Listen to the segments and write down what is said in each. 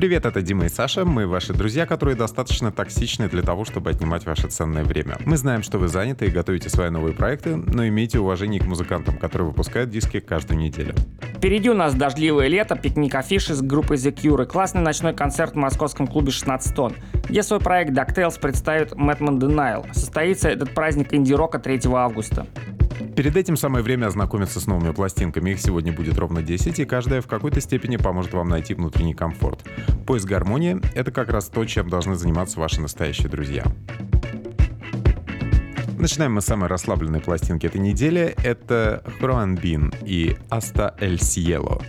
Привет, это Дима и Саша. Мы ваши друзья, которые достаточно токсичны для того, чтобы отнимать ваше ценное время. Мы знаем, что вы заняты и готовите свои новые проекты, но имейте уважение к музыкантам, которые выпускают диски каждую неделю. Впереди у нас дождливое лето, пикник афиши с группой The Cure и классный ночной концерт в московском клубе 16 тонн, где свой проект DuckTales представит Madman Denial. Состоится этот праздник инди-рока 3 августа. Перед этим самое время ознакомиться с новыми пластинками. Их сегодня будет ровно 10, и каждая в какой-то степени поможет вам найти внутренний комфорт. Поиск гармонии — это как раз то, чем должны заниматься ваши настоящие друзья. Начинаем мы с самой расслабленной пластинки этой недели. Это Хруан Бин и Аста Эль Сиело.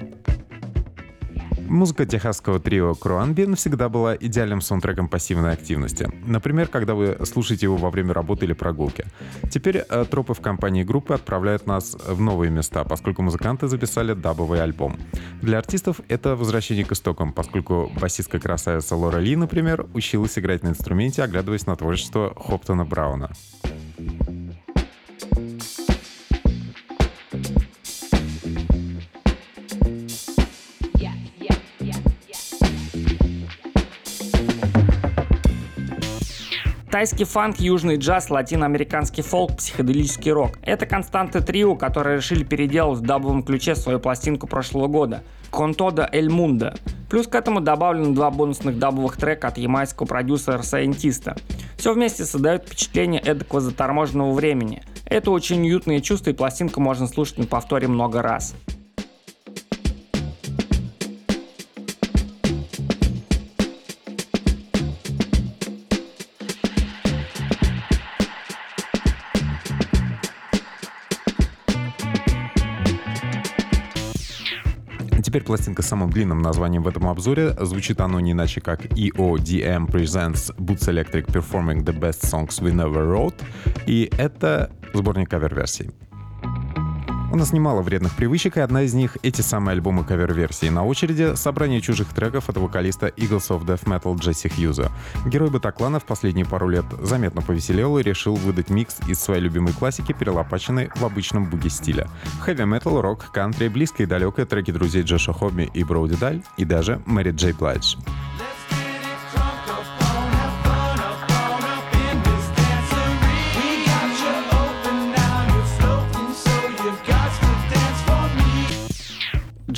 Музыка техасского трио Круанбин всегда была идеальным саундтреком пассивной активности. Например, когда вы слушаете его во время работы или прогулки. Теперь э, тропы в компании группы отправляют нас в новые места, поскольку музыканты записали дабовый альбом. Для артистов это возвращение к истокам, поскольку басистка красавица Лора Ли, например, училась играть на инструменте, оглядываясь на творчество Хоптона Брауна. Тайский фанк, южный джаз, латиноамериканский фолк, психоделический рок. Это константы трио, которые решили переделать в дабовом ключе свою пластинку прошлого года «Контода Эль Мунда». Плюс к этому добавлены два бонусных дабовых трека от ямайского продюсера Сайентиста. Все вместе создает впечатление эдакого заторможенного времени. Это очень уютное чувство и пластинку можно слушать на повторе много раз. Теперь пластинка с самым длинным названием в этом обзоре. Звучит оно не иначе как EODM Presents Boots Electric Performing the Best Songs We Never Wrote. И это сборник кавер-версий. У нас немало вредных привычек, и одна из них — эти самые альбомы кавер-версии. На очереди — собрание чужих треков от вокалиста Eagles of Death Metal Джесси Хьюза. Герой Батаклана в последние пару лет заметно повеселел и решил выдать микс из своей любимой классики, перелопаченной в обычном буги-стиле. Хэви-метал, рок, кантри, близкое и далекое треки друзей Джоша Хобби и Броуди Даль, и даже Мэри Джей Блайдж.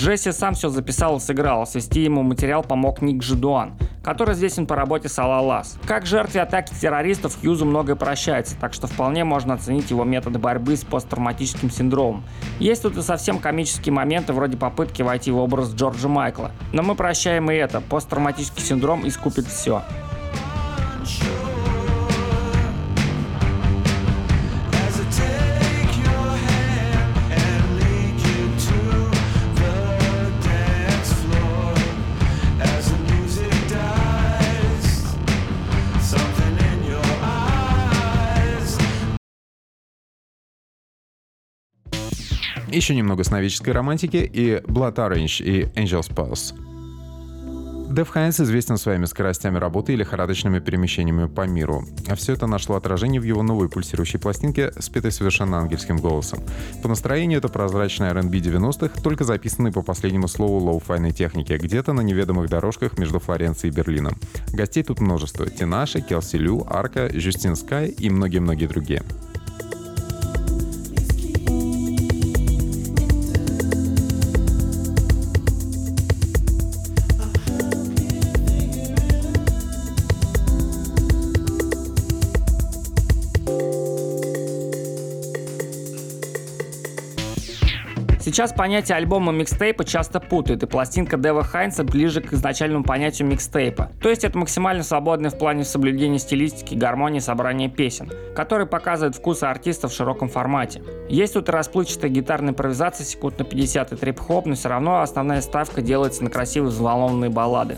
Джесси сам все записал и сыграл, свести ему материал помог Ник Жидуан, который известен по работе с Алалас. Как жертве атаки террористов Хьюзу многое прощается, так что вполне можно оценить его методы борьбы с посттравматическим синдромом. Есть тут и совсем комические моменты вроде попытки войти в образ Джорджа Майкла. Но мы прощаем и это, посттравматический синдром искупит все. Еще немного сновидческой романтики и Blood Orange и Angel's Pulse. Дэв Хайнс известен своими скоростями работы и лихорадочными перемещениями по миру. А все это нашло отражение в его новой пульсирующей пластинке, спетой совершенно ангельским голосом. По настроению это прозрачный R&B 90-х, только записанный по последнему слову лоу-файной техники, где-то на неведомых дорожках между Флоренцией и Берлином. Гостей тут множество. Тинаши, Kelsey Lu, Arca, Жюстин Скай и многие-многие другие. Сейчас понятие альбома микстейпа часто путают, и пластинка Дева Хайнса ближе к изначальному понятию микстейпа. То есть это максимально свободный в плане соблюдения стилистики, гармонии собрания песен, который показывает вкусы артиста в широком формате. Есть тут расплывчатая гитарная импровизация секунд на 50 и трип-хоп, но все равно основная ставка делается на красивые взволнованные баллады.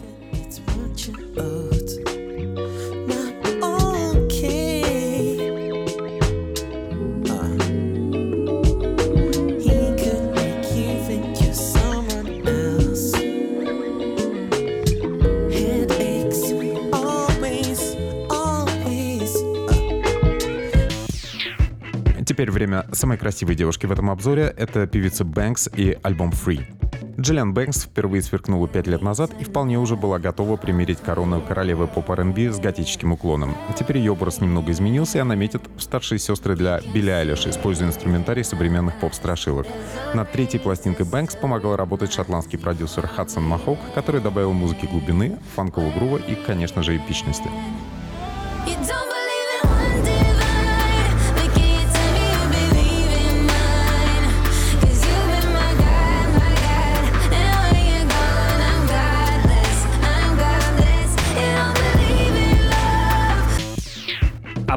Теперь время самой красивой девушки в этом обзоре. Это певица Бэнкс и альбом Free. Джиллиан Бэнкс впервые сверкнула пять лет назад и вполне уже была готова примерить корону королевы поп R&B с готическим уклоном. Теперь ее образ немного изменился, и она метит в старшие сестры для Билли Айлиш, используя инструментарий современных поп-страшилок. Над третьей пластинкой Бэнкс помогал работать шотландский продюсер Хадсон Махок, который добавил музыке глубины, фанкового грува и, конечно же, эпичности.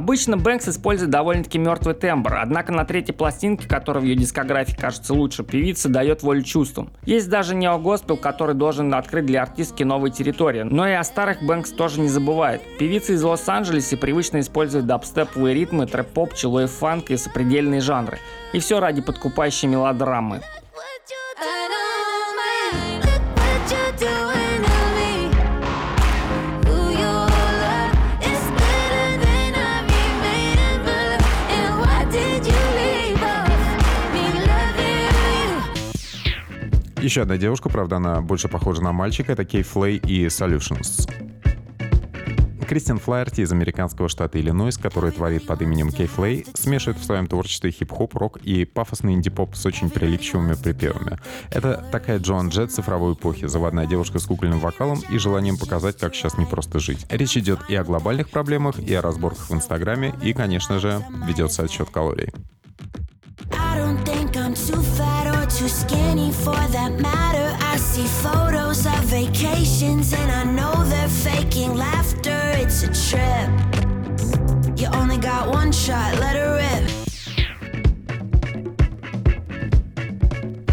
Обычно Бэнкс использует довольно-таки мертвый тембр, однако на третьей пластинке, которая в ее дискографии кажется лучше певицы, дает волю чувствам. Есть даже неогоспел, который должен открыть для артистки новые территории, но и о старых Бэнкс тоже не забывает. Певица из Лос-Анджелеса привычно использует дабстеповые ритмы, трэп-поп, чилой фанк и сопредельные жанры. И все ради подкупающей мелодрамы. Еще одна девушка, правда, она больше похожа на мальчика, это Кей Флей и Solutions. Кристиан Флайерти из американского штата Иллинойс, который творит под именем Кей Флей, смешивает в своем творчестве хип-хоп, рок и пафосный инди-поп с очень прилипчивыми припевами. Это такая Джоан Джет цифровой эпохи, заводная девушка с кукольным вокалом и желанием показать, как сейчас не просто жить. Речь идет и о глобальных проблемах, и о разборках в Инстаграме, и, конечно же, ведется отсчет калорий. too skinny for that matter. I see photos of vacations and I know they're faking laughter. It's a trip. You only got one shot, let her rip.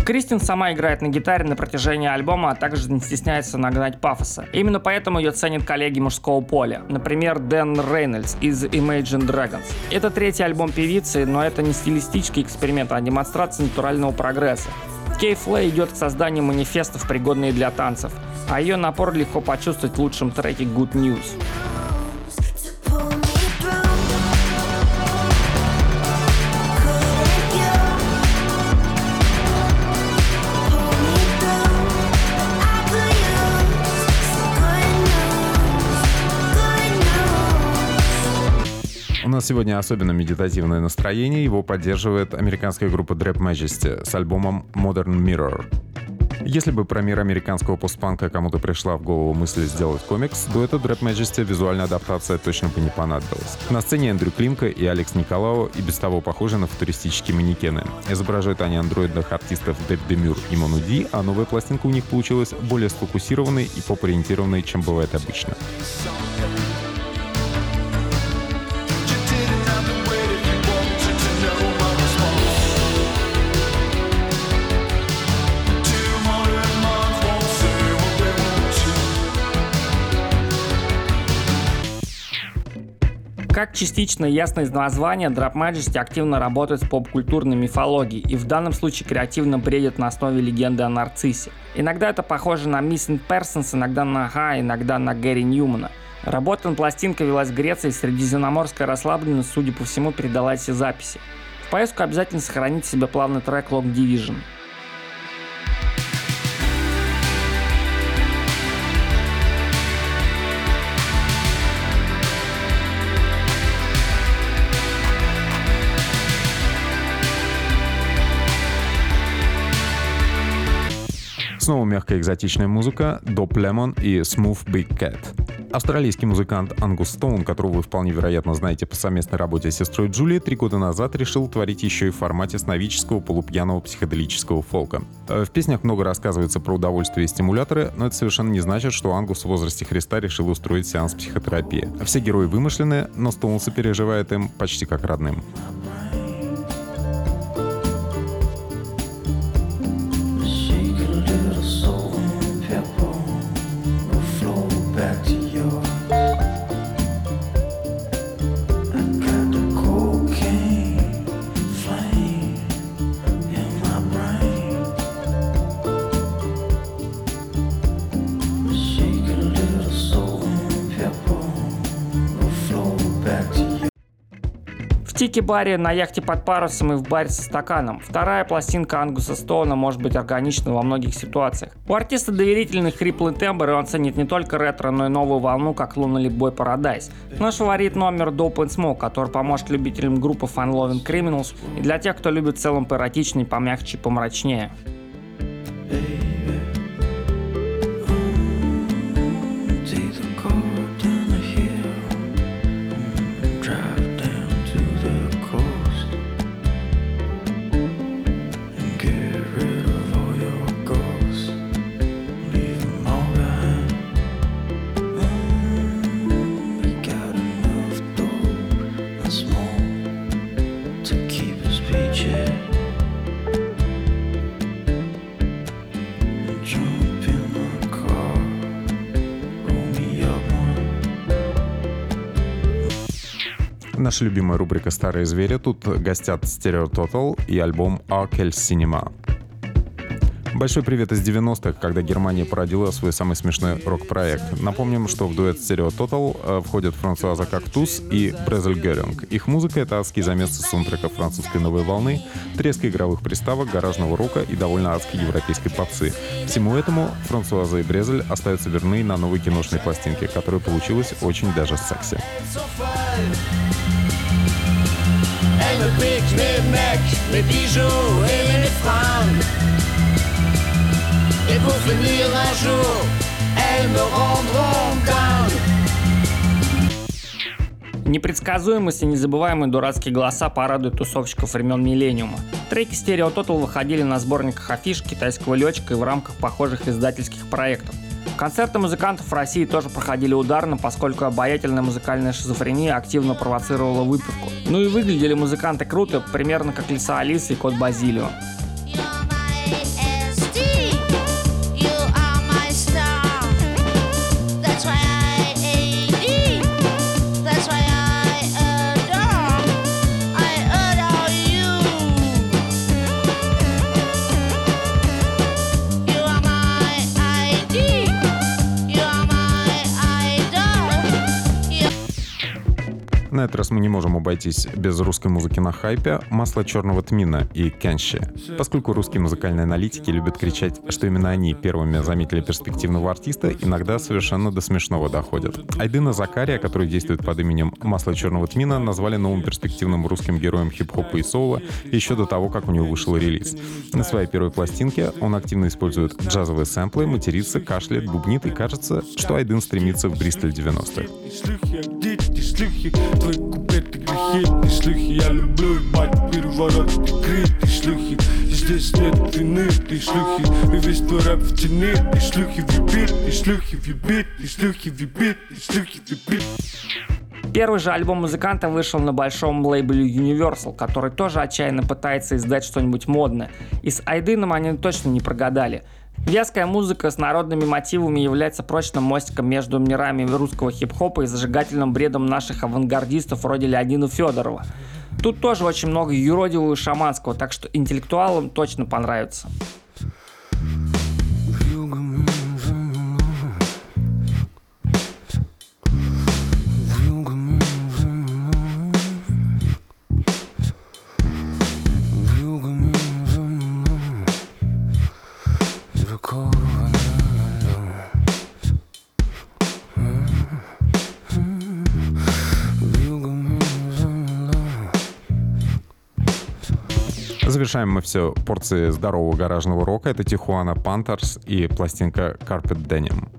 Кристин сама играет на гитаре на протяжении альбома, а также не стесняется нагнать пафоса. Именно поэтому ее ценят коллеги мужского поля. Например, Дэн Рейнольдс из Imagine Dragons. Это третий альбом певицы, но это не стилистический эксперимент, а демонстрация натурального прогресса. Кей Флей идет к созданию манифестов, пригодные для танцев, а ее напор легко почувствовать в лучшем треке Good News. Нас сегодня особенно медитативное настроение. Его поддерживает американская группа Drap Majesty с альбомом Modern Mirror. Если бы про мир американского постпанка кому-то пришла в голову мысль сделать комикс, дуэту Drap Majesty визуальная адаптация точно бы не понадобилась. На сцене Эндрю Климка и Алекс Николао и без того похожи на футуристические манекены. Изображают они андроидных артистов Дэв Демюр и Мону Ди, а новая пластинка у них получилась более сфокусированной и поп-ориентированной, чем бывает обычно. Как частично ясно из названия, Drop Majesty активно работает с поп-культурной мифологией и в данном случае креативно бредит на основе легенды о нарциссе. Иногда это похоже на Missing Persons, иногда на Ха, иногда на Гэри Ньюмана. Работа над пластинкой велась в Греции, средиземноморская расслабленность, судя по всему, передалась все записи. В поездку обязательно сохраните себе плавный трек Long Division. Снова мягкая экзотичная музыка, Доп Лемон и Smooth Big Cat. Австралийский музыкант Ангус Стоун, которого вы вполне вероятно знаете по совместной работе с сестрой Джули, три года назад решил творить еще и в формате сновидческого полупьяного психоделического фолка. Э, в песнях много рассказывается про удовольствие и стимуляторы, но это совершенно не значит, что Ангус в возрасте Христа решил устроить сеанс психотерапии. Все герои вымышлены, но Стоун сопереживает им почти как родным. Тики Барри на яхте под парусом и в баре со стаканом. Вторая пластинка Ангуса Стоуна может быть органична во многих ситуациях. У артиста доверительный хриплый тембр, и он ценит не только ретро, но и новую волну, как Lunatic Boy Paradise. Наш фаворит номер Dope and Smoke, который поможет любителям группы Fun Loving Criminals и для тех, кто любит в целом поэротичней, помягче помрачнее. Наша любимая рубрика «Старые звери». Тут гостят Stereo Total и альбом Arkel Cinema. Большой привет из 90-х, когда Германия породила свой самый смешной рок-проект. Напомним, что в дуэт Stereo Total э, входят Франсуаза Кактус и Брезель Геринг. Их музыка — это адский замес саундтрека французской новой волны, треска игровых приставок, гаражного рока и довольно адской европейской попсы. Всему этому Франсуаза и Брезель остаются верны на новой киношной пластинке, которая получилась очень даже секси. Elle me pique mes mecs, mes bijoux et mes fringues. Et pour finir un jour, elles me rendront dingue. Непредсказуемость и незабываемые дурацкие голоса порадуют тусовщиков времен Миллениума. Треки Stereo Total выходили на сборниках афиш китайского летчика и в рамках похожих издательских проектов. Концерты музыкантов в России тоже проходили ударно, поскольку обаятельная музыкальная шизофрения активно провоцировала выпивку. Ну и выглядели музыканты круто, примерно как Лиса Алиса и Кот Базилио. Этот раз мы не можем обойтись без русской музыки на хайпе «Масло черного тмина» и «Кенши». Поскольку русские музыкальные аналитики любят кричать, что именно они первыми заметили перспективного артиста, иногда совершенно до смешного доходят. Айдына Закария, который действует под именем «Масло черного тмина», назвали новым перспективным русским героем хип-хопа и соула еще до того, как у него вышел релиз. На своей первой пластинке он активно использует джазовые сэмплы, матерится, кашляет, бубнит и кажется, что Айдын стремится в Бристоль 90-х твои куплеты грехи Ты шлюхи, я люблю ебать переворот Ты крит, ты шлюхи Здесь нет вины, ты шлюхи И весь твой рэп в тени Ты шлюхи в юбит, ты шлюхи в юбит Ты шлюхи в юбит, ты шлюхи в юбит Первый же альбом музыканта вышел на большом лейбле Universal, который тоже отчаянно пытается издать что-нибудь модное. И с Айдыном они точно не прогадали. Вязкая музыка с народными мотивами является прочным мостиком между мирами русского хип-хопа и зажигательным бредом наших авангардистов вроде Леонина Федорова. Тут тоже очень много юродивого и шаманского, так что интеллектуалам точно понравится. Завершаем мы все порцией здорового гаражного рока. Это Tijuana Panthers и пластинка Carpet Denim.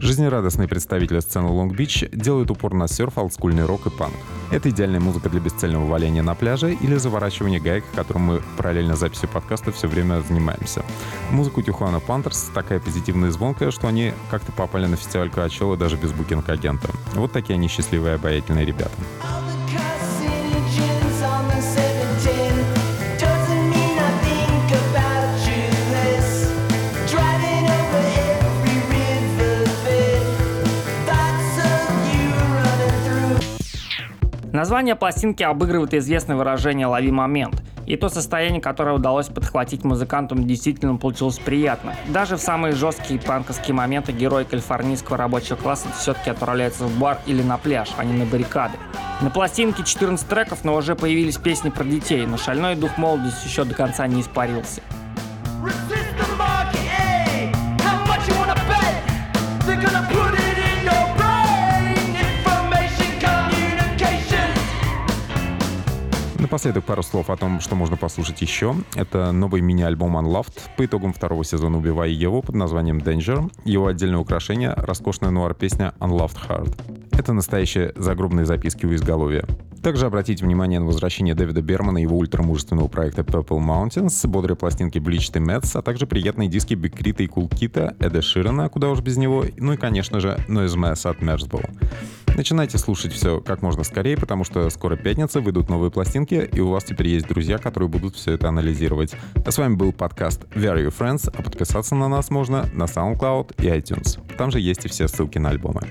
Жизнерадостные представители сцены Лонг-Бич делают упор на серф, олдскульный рок и панк. Это идеальная музыка для бесцельного валяния на пляже или заворачивания гаек, которым мы параллельно записи подкаста все время занимаемся. Музыка Tijuana Panthers такая позитивная и звонкая, что они как-то попали на фестиваль Coachella даже без букинг-агента. Вот такие они счастливые обаятельные ребята. Название пластинки обыгрывает известное выражение «лови момент». И то состояние, которое удалось подхватить музыкантам, действительно получилось приятно. Даже в самые жесткие панковские моменты герой калифорнийского рабочего класса все-таки отправляется в бар или на пляж, а не на баррикады. На пластинке 14 треков, но уже появились песни про детей, но шальной дух молодости еще до конца не испарился. Напоследок пару слов о том, что можно послушать еще. Это новый мини-альбом Unloved по итогам второго сезона «Убивая его» под названием Danger. Его отдельное украшение — роскошная нуар-песня Unloved Heart. Это настоящие загробные записки у изголовья. Также обратите внимание на возвращение Дэвида Бермана и его ультрамужественного проекта Purple Mountains, бодрые пластинки Bleached и Mets, а также приятные диски Бикрита и Кулкита, Эда Ширана, куда уж без него, ну и, конечно же, Noise Mess от Merzbow. Начинайте слушать все как можно скорее, потому что скоро пятница, выйдут новые пластинки, и у вас теперь есть друзья, которые будут все это анализировать. А с вами был подкаст Very You Friends, а подписаться на нас можно на SoundCloud и iTunes. Там же есть и все ссылки на альбомы.